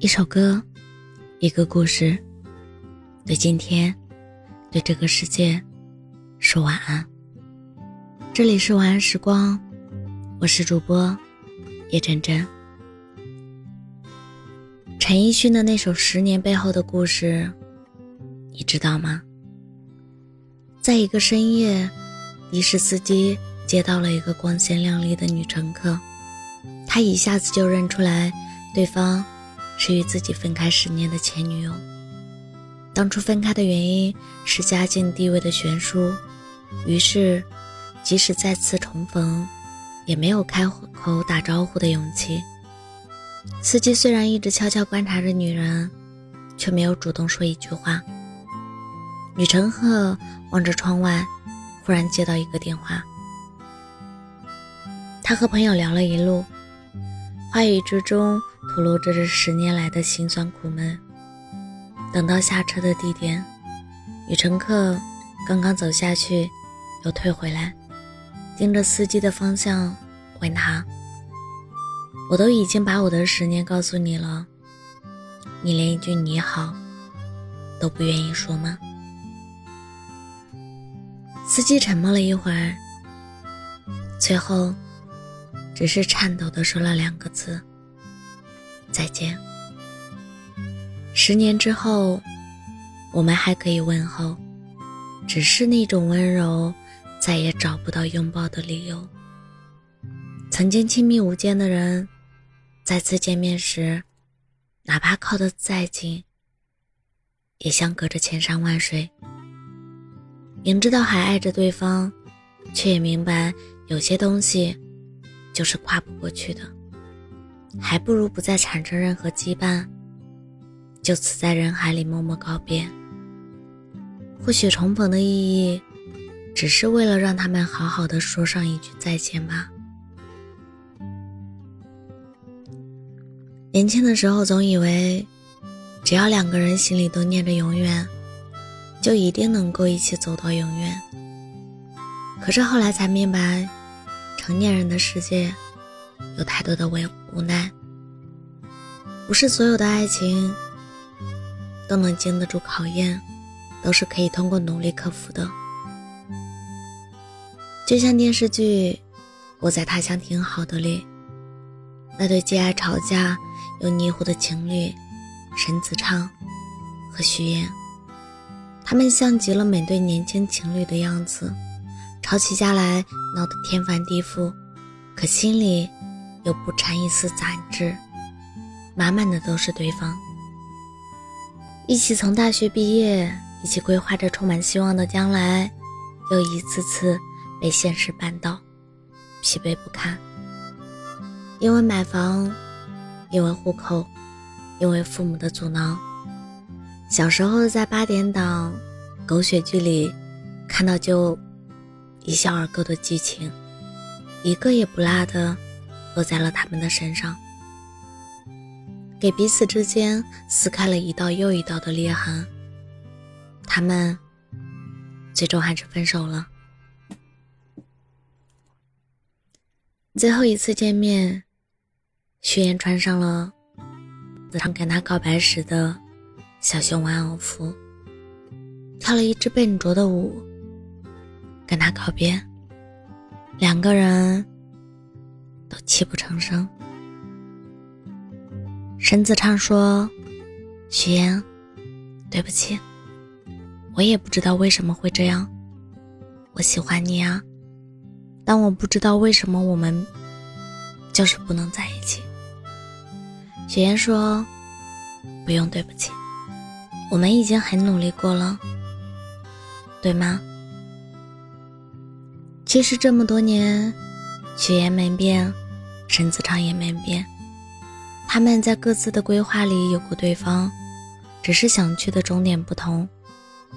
一首歌，一个故事，对今天，对这个世界，说晚安。这里是晚安时光，我是主播叶真真。陈奕迅的那首《十年》背后的故事，你知道吗？在一个深夜，的士司机接到了一个光鲜亮丽的女乘客，他一下子就认出来，对方。是与自己分开十年的前女友。当初分开的原因是家境地位的悬殊，于是，即使再次重逢，也没有开口打招呼的勇气。司机虽然一直悄悄观察着女人，却没有主动说一句话。女乘客望着窗外，忽然接到一个电话。她和朋友聊了一路，话语之中。吐露着这十年来的辛酸苦闷。等到下车的地点，女乘客刚刚走下去，又退回来，盯着司机的方向，问他：“我都已经把我的十年告诉你了，你连一句你好都不愿意说吗？”司机沉默了一会儿，最后只是颤抖地说了两个字。再见。十年之后，我们还可以问候，只是那种温柔，再也找不到拥抱的理由。曾经亲密无间的人，再次见面时，哪怕靠得再近，也像隔着千山万水。明知道还爱着对方，却也明白有些东西，就是跨不过去的。还不如不再产生任何羁绊，就此在人海里默默告别。或许重逢的意义，只是为了让他们好好的说上一句再见吧。年轻的时候总以为，只要两个人心里都念着永远，就一定能够一起走到永远。可是后来才明白，成年人的世界。有太多的无无奈，不是所有的爱情都能经得住考验，都是可以通过努力克服的。就像电视剧《我在他乡挺好的》里，那对既爱吵架又腻乎的情侣沈子畅和徐燕，他们像极了每对年轻情侣的样子，吵起架来闹得天翻地覆，可心里。又不掺一丝杂质，满满的都是对方。一起从大学毕业，一起规划着充满希望的将来，又一次次被现实绊倒，疲惫不堪。因为买房，因为户口，因为父母的阻挠。小时候在八点档狗血剧里看到就一笑而过的剧情，一个也不落的。落在了他们的身上，给彼此之间撕开了一道又一道的裂痕。他们最终还是分手了。最后一次见面，徐岩穿上了子畅跟他告白时的小熊玩偶服，跳了一支笨拙的舞，跟他告别。两个人。都泣不成声。沈子畅说：“徐嫣，对不起，我也不知道为什么会这样。我喜欢你啊，但我不知道为什么我们就是不能在一起。”徐嫣说：“不用对不起，我们已经很努力过了，对吗？其实这么多年。”许言没变，沈子畅也没变，他们在各自的规划里有过对方，只是想去的终点不同，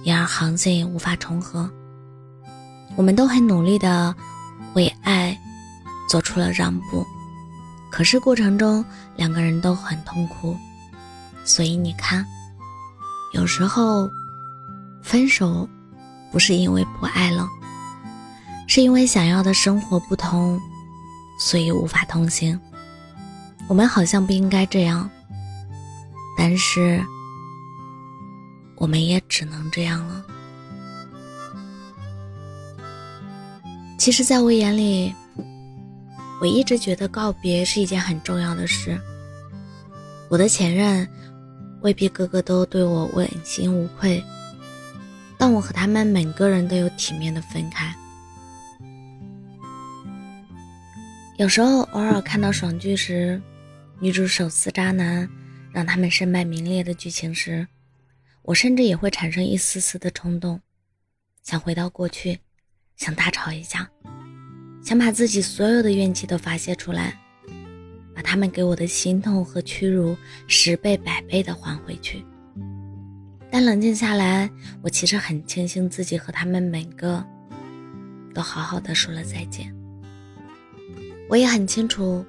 因而航线也无法重合。我们都很努力的为爱做出了让步，可是过程中两个人都很痛苦，所以你看，有时候分手不是因为不爱了，是因为想要的生活不同。所以无法同行。我们好像不应该这样。但是我们也只能这样了。其实，在我眼里，我一直觉得告别是一件很重要的事。我的前任未必个个都对我问心无愧，但我和他们每个人都有体面的分开。有时候，偶尔看到爽剧时，女主手撕渣男，让他们身败名裂的剧情时，我甚至也会产生一丝丝的冲动，想回到过去。想大吵一架，想把自己所有的怨气都发泄出来，把他们给我的心痛和屈辱十倍百倍的还回去。但冷静下来，我其实很庆幸自己和他们每个都好好的说了再见。我也很清楚，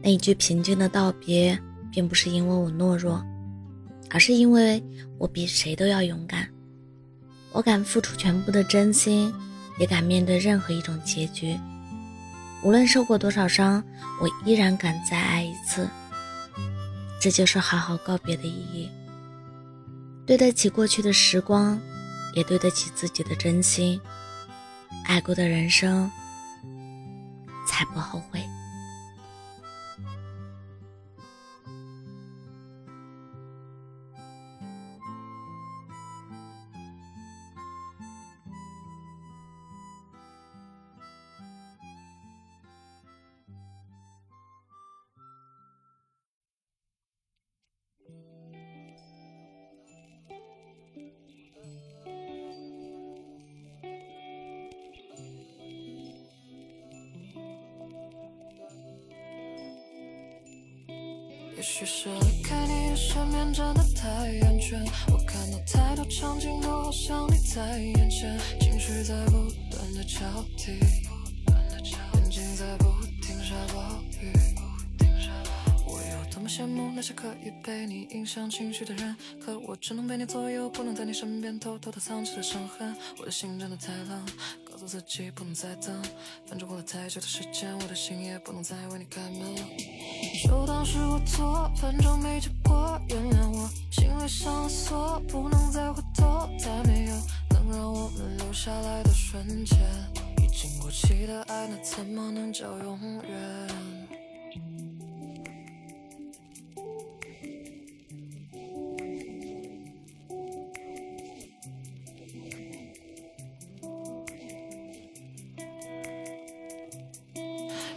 那一句平静的道别，并不是因为我懦弱，而是因为我比谁都要勇敢。我敢付出全部的真心。也敢面对任何一种结局，无论受过多少伤，我依然敢再爱一次。这就是好好告别的意义，对得起过去的时光，也对得起自己的真心。爱过的人生，才不后悔。也许是离开你的身边真的太安全，我看到太多场景都好像你在眼前，情绪在不断的交替，眼睛在不停下暴雨。我有多么羡慕那些可以被你影响情绪的人，可我只能被你左右，不能在你身边偷偷的藏起了伤痕。我的心真的太冷。告诉自己不能再等，反正过了太久的时间，我的心也不能再为你开门。就当是我错，反正没结果，原谅我，心里上了锁，不能再回头，再没有能让我们留下来的瞬间。已经过期的爱，那怎么能叫永远？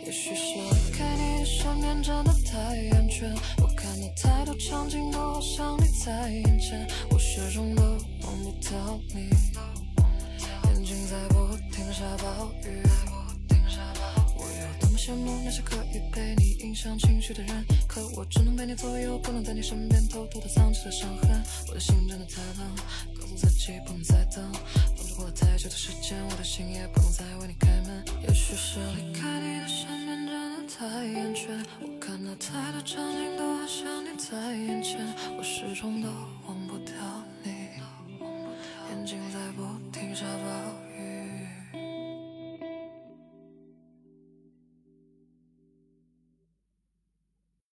也许是离开你身边真的太安全，我看到太多场景都好像你在眼前，我始终都忘不到你，眼睛在不停下暴雨。我有多么羡慕那些可以被你影响情绪的人，可我只能被你左右，不能在你身边偷偷的藏起了伤痕。我的心真的太冷，告诉自己不能再等，反正过了太久的时间，我的心也不能再为你开门。也许是离开你的身边真的。太厌倦，我看到太多场景都好像你在眼前，我始终都忘。